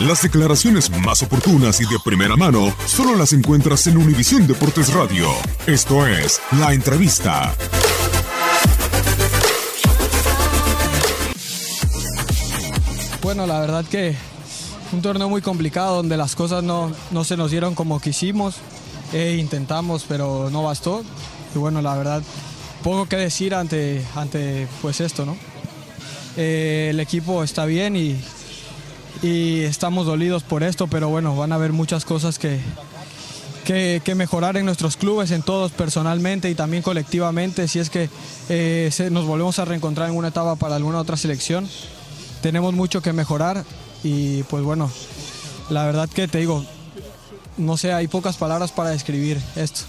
Las declaraciones más oportunas y de primera mano solo las encuentras en Univisión Deportes Radio. Esto es La Entrevista. Bueno, la verdad que un torneo muy complicado donde las cosas no, no se nos dieron como quisimos. Eh, intentamos, pero no bastó. Y bueno, la verdad, poco que decir ante, ante pues esto, ¿no? Eh, el equipo está bien y, y estamos dolidos por esto, pero bueno, van a haber muchas cosas que, que, mejorar en nuestros clubes, en todos personalmente y también colectivamente, si es que eh, nos volvemos a reencontrar en una etapa para alguna otra selección. Tenemos mucho que mejorar y pues bueno, la verdad que te digo, no sé, hay pocas palabras para describir esto.